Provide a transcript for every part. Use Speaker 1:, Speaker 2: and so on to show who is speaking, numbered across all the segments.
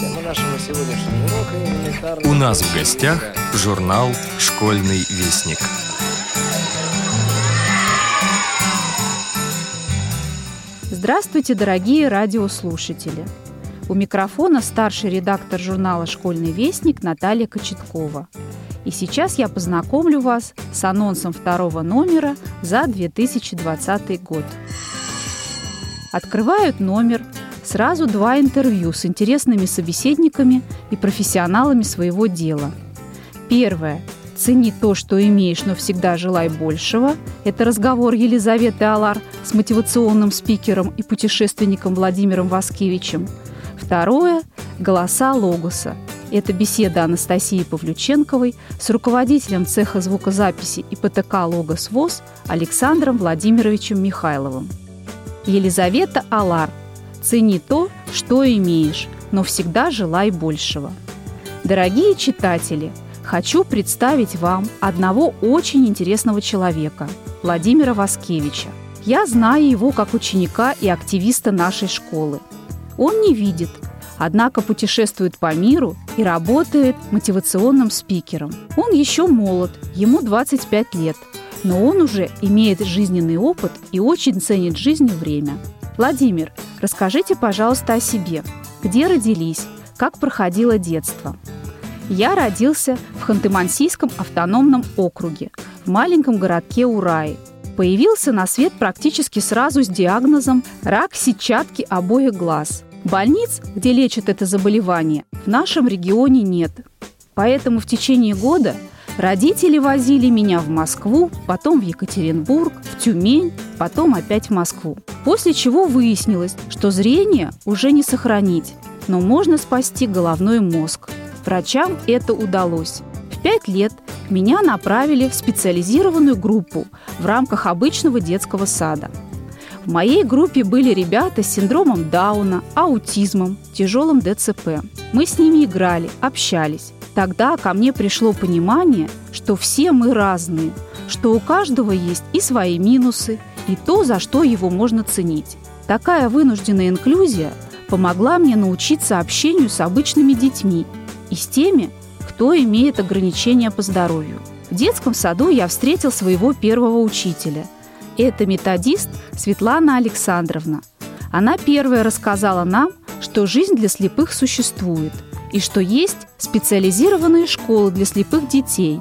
Speaker 1: Тема нашего сегодняшнего урока элементарная...
Speaker 2: У нас в гостях журнал «Школьный вестник».
Speaker 3: Здравствуйте, дорогие радиослушатели! У микрофона старший редактор журнала «Школьный вестник» Наталья Кочеткова. И сейчас я познакомлю вас с анонсом второго номера за 2020 год. Открывают номер сразу два интервью с интересными собеседниками и профессионалами своего дела. Первое «Цени то, что имеешь, но всегда желай большего» – это разговор Елизаветы Алар с мотивационным спикером и путешественником Владимиром Васкевичем. Второе – «Голоса Логоса» – это беседа Анастасии Павлюченковой с руководителем цеха звукозаписи ИПТК «Логос ВОЗ» Александром Владимировичем Михайловым. Елизавета Алар. Цени то, что имеешь, но всегда желай большего. Дорогие читатели – хочу представить вам одного очень интересного человека – Владимира Васкевича. Я знаю его как ученика и активиста нашей школы. Он не видит, однако путешествует по миру и работает мотивационным спикером. Он еще молод, ему 25 лет, но он уже имеет жизненный опыт и очень ценит жизнь и время. Владимир, расскажите, пожалуйста, о себе. Где родились? Как проходило детство? Я родился в Ханты-Мансийском автономном округе, в маленьком городке Урай. Появился на свет практически сразу с диагнозом рак сетчатки обоих глаз. Больниц, где лечат это заболевание, в нашем регионе нет. Поэтому в течение года родители возили меня в Москву, потом в Екатеринбург, Тюмень, потом опять в Москву. После чего выяснилось, что зрение уже не сохранить, но можно спасти головной мозг – Врачам это удалось. В пять лет меня направили в специализированную группу в рамках обычного детского сада. В моей группе были ребята с синдромом Дауна, аутизмом, тяжелым ДЦП. Мы с ними играли, общались. Тогда ко мне пришло понимание, что все мы разные, что у каждого есть и свои минусы, и то, за что его можно ценить. Такая вынужденная инклюзия помогла мне научиться общению с обычными детьми и с теми, кто имеет ограничения по здоровью. В детском саду я встретил своего первого учителя. Это методист Светлана Александровна. Она первая рассказала нам, что жизнь для слепых существует и что есть специализированные школы для слепых детей.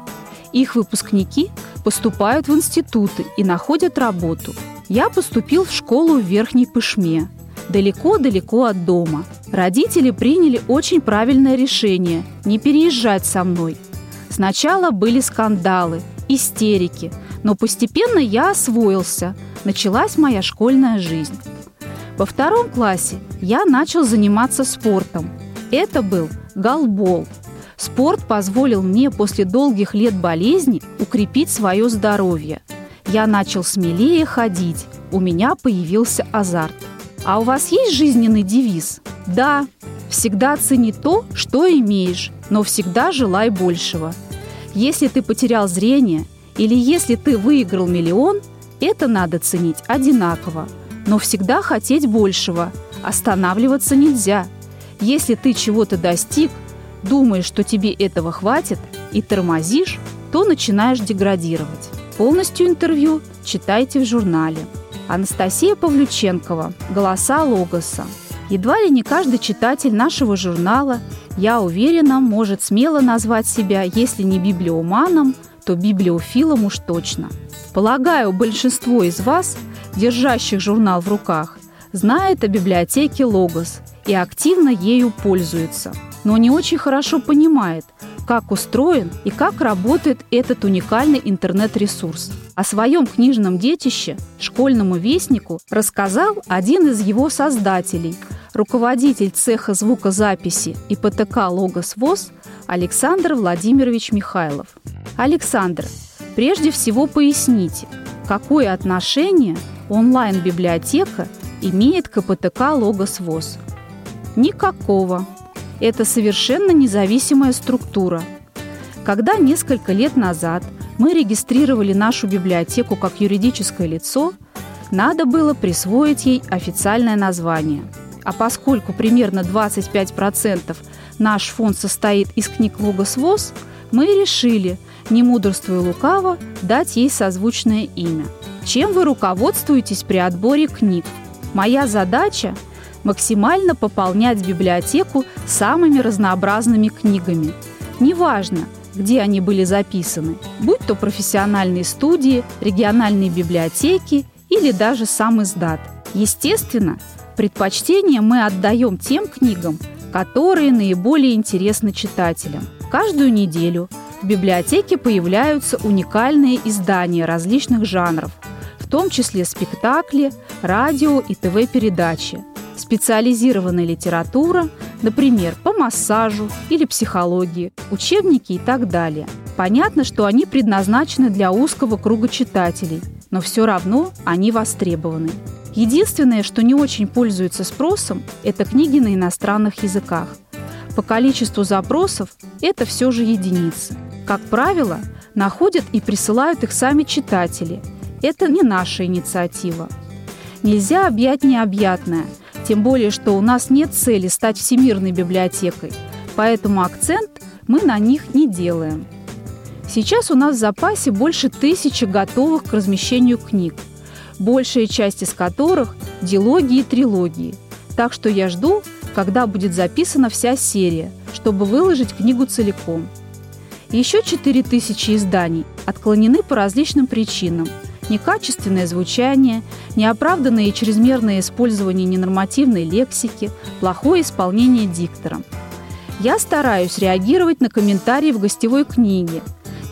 Speaker 3: Их выпускники поступают в институты и находят работу. Я поступил в школу в Верхней Пышме, далеко-далеко от дома – Родители приняли очень правильное решение – не переезжать со мной. Сначала были скандалы, истерики, но постепенно я освоился. Началась моя школьная жизнь. Во втором классе я начал заниматься спортом. Это был голбол. Спорт позволил мне после долгих лет болезни укрепить свое здоровье. Я начал смелее ходить, у меня появился азарт. А у вас есть жизненный девиз? Да, всегда цени то, что имеешь, но всегда желай большего. Если ты потерял зрение или если ты выиграл миллион, это надо ценить одинаково, но всегда хотеть большего. Останавливаться нельзя. Если ты чего-то достиг, думаешь, что тебе этого хватит, и тормозишь, то начинаешь деградировать. Полностью интервью читайте в журнале. Анастасия Павлюченкова «Голоса Логоса». Едва ли не каждый читатель нашего журнала, я уверена, может смело назвать себя, если не библиоманом, то библиофилом уж точно. Полагаю, большинство из вас, держащих журнал в руках, знает о библиотеке «Логос» и активно ею пользуется, но не очень хорошо понимает – как устроен и как работает этот уникальный интернет-ресурс. О своем книжном детище школьному вестнику рассказал один из его создателей, руководитель цеха звукозаписи и ПТК «Логос ВОЗ» Александр Владимирович Михайлов. Александр, прежде всего поясните, какое отношение онлайн-библиотека имеет к ПТК «Логос ВОЗ»? Никакого, это совершенно независимая структура. Когда несколько лет назад мы регистрировали нашу библиотеку как юридическое лицо, надо было присвоить ей официальное название. А поскольку примерно 25% наш фонд состоит из книг «Логос ВОЗ», мы решили, не мудрствуя лукаво, дать ей созвучное имя. Чем вы руководствуетесь при отборе книг? Моя задача – максимально пополнять библиотеку самыми разнообразными книгами. Неважно, где они были записаны, будь то профессиональные студии, региональные библиотеки или даже сам издат. Естественно, предпочтение мы отдаем тем книгам, которые наиболее интересны читателям. Каждую неделю в библиотеке появляются уникальные издания различных жанров, том числе спектакли, радио и ТВ-передачи, специализированная литература, например, по массажу или психологии, учебники и так далее. Понятно, что они предназначены для узкого круга читателей, но все равно они востребованы. Единственное, что не очень пользуется спросом, это книги на иностранных языках. По количеству запросов это все же единицы. Как правило, находят и присылают их сами читатели. Это не наша инициатива. Нельзя объять необъятное, тем более, что у нас нет цели стать всемирной библиотекой, поэтому акцент мы на них не делаем. Сейчас у нас в запасе больше тысячи готовых к размещению книг – большая часть из которых – дилогии и трилогии. Так что я жду, когда будет записана вся серия, чтобы выложить книгу целиком. Еще 4000 изданий отклонены по различным причинам. Некачественное звучание, неоправданное и чрезмерное использование ненормативной лексики, плохое исполнение диктором. Я стараюсь реагировать на комментарии в гостевой книге.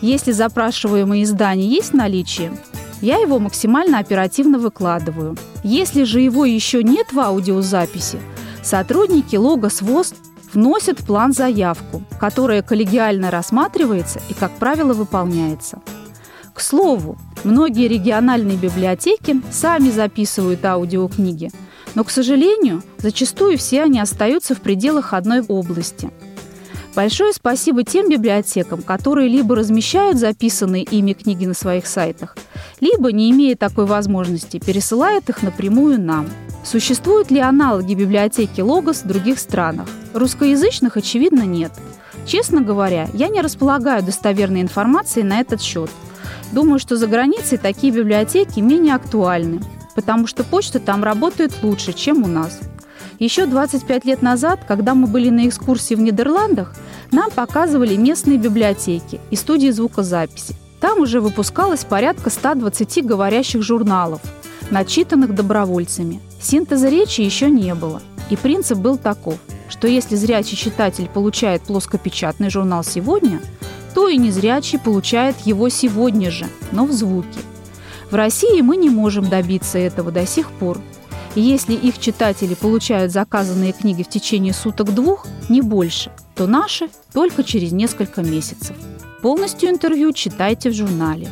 Speaker 3: Если запрашиваемое издание есть в наличии, я его максимально оперативно выкладываю. Если же его еще нет в аудиозаписи, сотрудники Логос ВОЗ вносят в план заявку, которая коллегиально рассматривается и, как правило, выполняется. К слову, многие региональные библиотеки сами записывают аудиокниги, но, к сожалению, зачастую все они остаются в пределах одной области – Большое спасибо тем библиотекам, которые либо размещают записанные ими книги на своих сайтах, либо, не имея такой возможности, пересылают их напрямую нам. Существуют ли аналоги библиотеки Логос в других странах? Русскоязычных, очевидно, нет. Честно говоря, я не располагаю достоверной информацией на этот счет. Думаю, что за границей такие библиотеки менее актуальны, потому что почта там работает лучше, чем у нас. Еще 25 лет назад, когда мы были на экскурсии в Нидерландах, нам показывали местные библиотеки и студии звукозаписи. Там уже выпускалось порядка 120 говорящих журналов, начитанных добровольцами. Синтеза речи еще не было. И принцип был таков, что если зрячий читатель получает плоскопечатный журнал сегодня, то и незрячий получает его сегодня же, но в звуке. В России мы не можем добиться этого до сих пор, и если их читатели получают заказанные книги в течение суток-двух, не больше, то наши только через несколько месяцев. Полностью интервью читайте в журнале.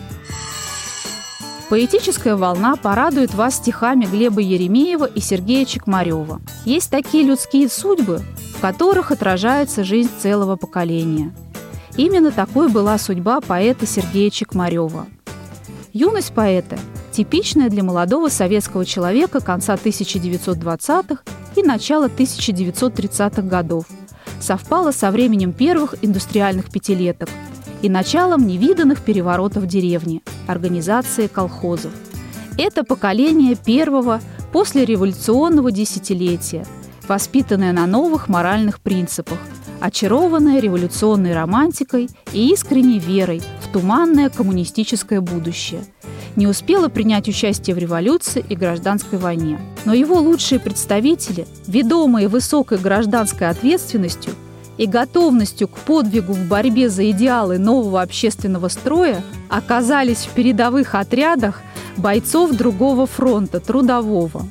Speaker 3: Поэтическая волна порадует вас стихами Глеба Еремеева и Сергея Чекмарева. Есть такие людские судьбы, в которых отражается жизнь целого поколения. Именно такой была судьба поэта Сергея Чекмарева. Юность поэта типичная для молодого советского человека конца 1920-х и начала 1930-х годов. Совпала со временем первых индустриальных пятилеток и началом невиданных переворотов в деревне, организации колхозов. Это поколение первого послереволюционного десятилетия, воспитанное на новых моральных принципах, очарованное революционной романтикой и искренней верой в туманное коммунистическое будущее – не успела принять участие в революции и гражданской войне. Но его лучшие представители, ведомые высокой гражданской ответственностью и готовностью к подвигу в борьбе за идеалы нового общественного строя, оказались в передовых отрядах бойцов другого фронта, трудового.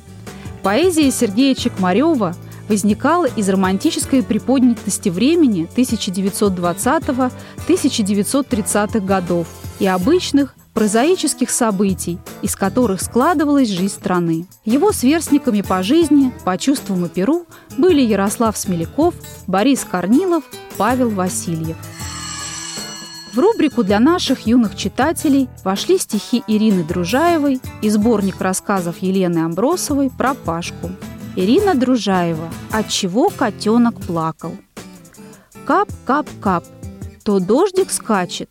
Speaker 3: Поэзия Сергея Чекмарева возникала из романтической приподнятости времени 1920-1930-х годов и обычных прозаических событий, из которых складывалась жизнь страны. Его сверстниками по жизни, по чувствам и перу были Ярослав Смеляков, Борис Корнилов, Павел Васильев. В рубрику для наших юных читателей вошли стихи Ирины Дружаевой и сборник рассказов Елены Амбросовой про Пашку. Ирина Дружаева «От чего котенок плакал?» Кап-кап-кап. То дождик скачет.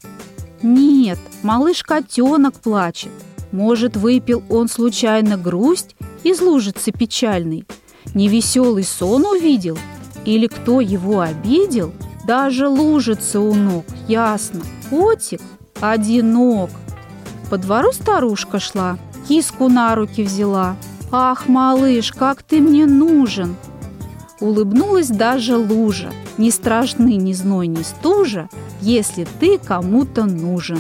Speaker 3: Нет, малыш-котенок плачет. Может, выпил он случайно грусть из лужицы печальной? Невеселый сон увидел? Или кто его обидел? Даже лужица у ног, ясно. Котик одинок. По двору старушка шла, киску на руки взяла. «Ах, малыш, как ты мне нужен!» Улыбнулась даже лужа. Не страшны ни зной, ни стужа, если ты кому-то нужен.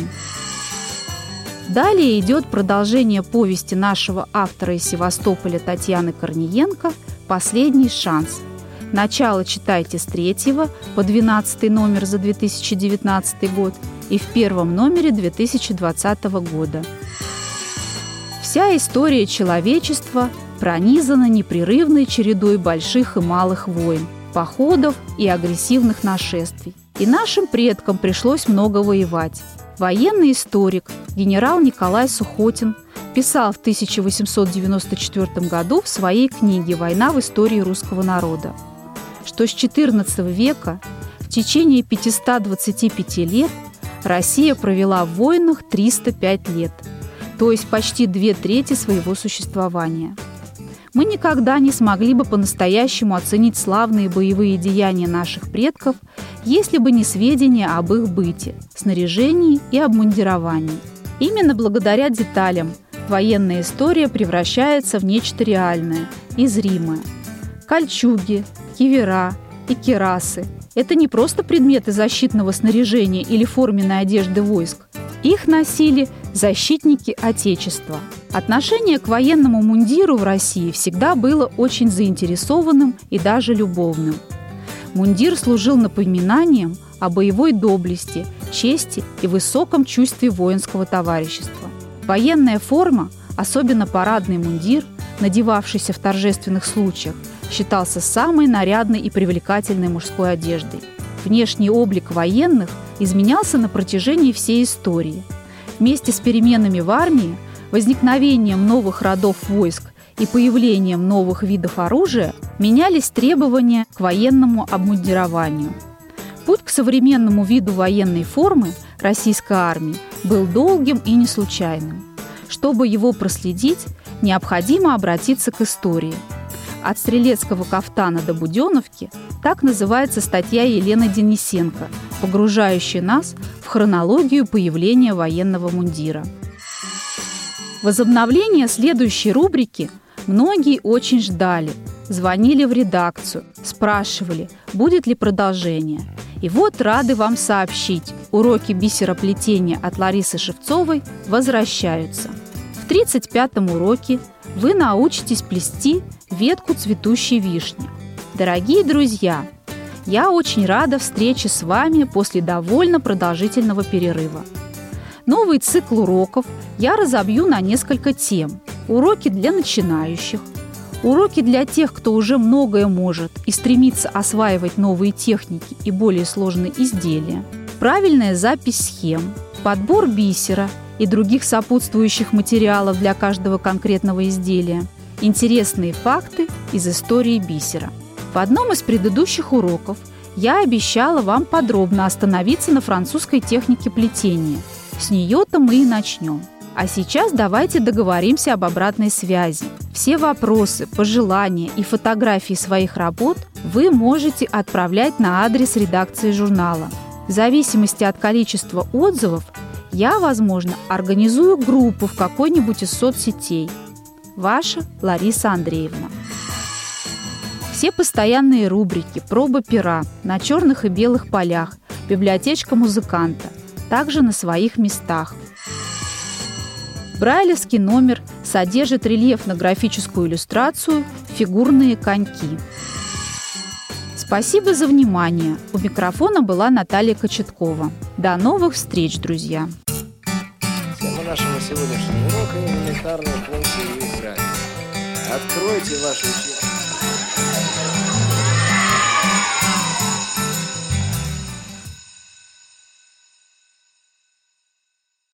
Speaker 3: Далее идет продолжение повести нашего автора из Севастополя Татьяны Корниенко «Последний шанс». Начало читайте с третьего по 12 номер за 2019 год и в первом номере 2020 года. Вся история человечества пронизана непрерывной чередой больших и малых войн, походов и агрессивных нашествий. И нашим предкам пришлось много воевать. Военный историк генерал Николай Сухотин писал в 1894 году в своей книге «Война в истории русского народа», что с XIV века в течение 525 лет Россия провела в войнах 305 лет, то есть почти две трети своего существования. Мы никогда не смогли бы по-настоящему оценить славные боевые деяния наших предков, если бы не сведения об их быте, снаряжении и обмундировании. Именно благодаря деталям военная история превращается в нечто реальное и зримое. Кольчуги, кивера и керасы – это не просто предметы защитного снаряжения или форменной одежды войск. Их носили защитники Отечества. Отношение к военному мундиру в России всегда было очень заинтересованным и даже любовным. Мундир служил напоминанием о боевой доблести, чести и высоком чувстве воинского товарищества. Военная форма, особенно парадный мундир, надевавшийся в торжественных случаях, считался самой нарядной и привлекательной мужской одеждой. Внешний облик военных изменялся на протяжении всей истории – Вместе с переменами в армии, возникновением новых родов войск и появлением новых видов оружия менялись требования к военному обмундированию. Путь к современному виду военной формы российской армии был долгим и не случайным. Чтобы его проследить, необходимо обратиться к истории. От стрелецкого кафтана до буденовки так называется статья Елены Денисенко, погружающая нас в хронологию появления военного мундира. Возобновление следующей рубрики многие очень ждали, звонили в редакцию, спрашивали, будет ли продолжение. И вот рады вам сообщить, уроки бисероплетения от Ларисы Шевцовой возвращаются. В 35-м уроке вы научитесь плести ветку цветущей вишни – Дорогие друзья, я очень рада встрече с вами после довольно продолжительного перерыва. Новый цикл уроков я разобью на несколько тем. Уроки для начинающих, уроки для тех, кто уже многое может и стремится осваивать новые техники и более сложные изделия, правильная запись схем, подбор бисера и других сопутствующих материалов для каждого конкретного изделия, интересные факты из истории бисера – в одном из предыдущих уроков я обещала вам подробно остановиться на французской технике плетения. С нее-то мы и начнем. А сейчас давайте договоримся об обратной связи. Все вопросы, пожелания и фотографии своих работ вы можете отправлять на адрес редакции журнала. В зависимости от количества отзывов я, возможно, организую группу в какой-нибудь из соцсетей. Ваша Лариса Андреевна. Все постоянные рубрики, проба пера на черных и белых полях, библиотечка музыканта, также на своих местах. Брайлевский номер содержит рельефно-графическую иллюстрацию «Фигурные коньки». Спасибо за внимание. У микрофона была Наталья Кочеткова. До новых встреч, друзья!
Speaker 1: Тема нашего сегодняшнего урока – элементарные функции и их грани. Откройте.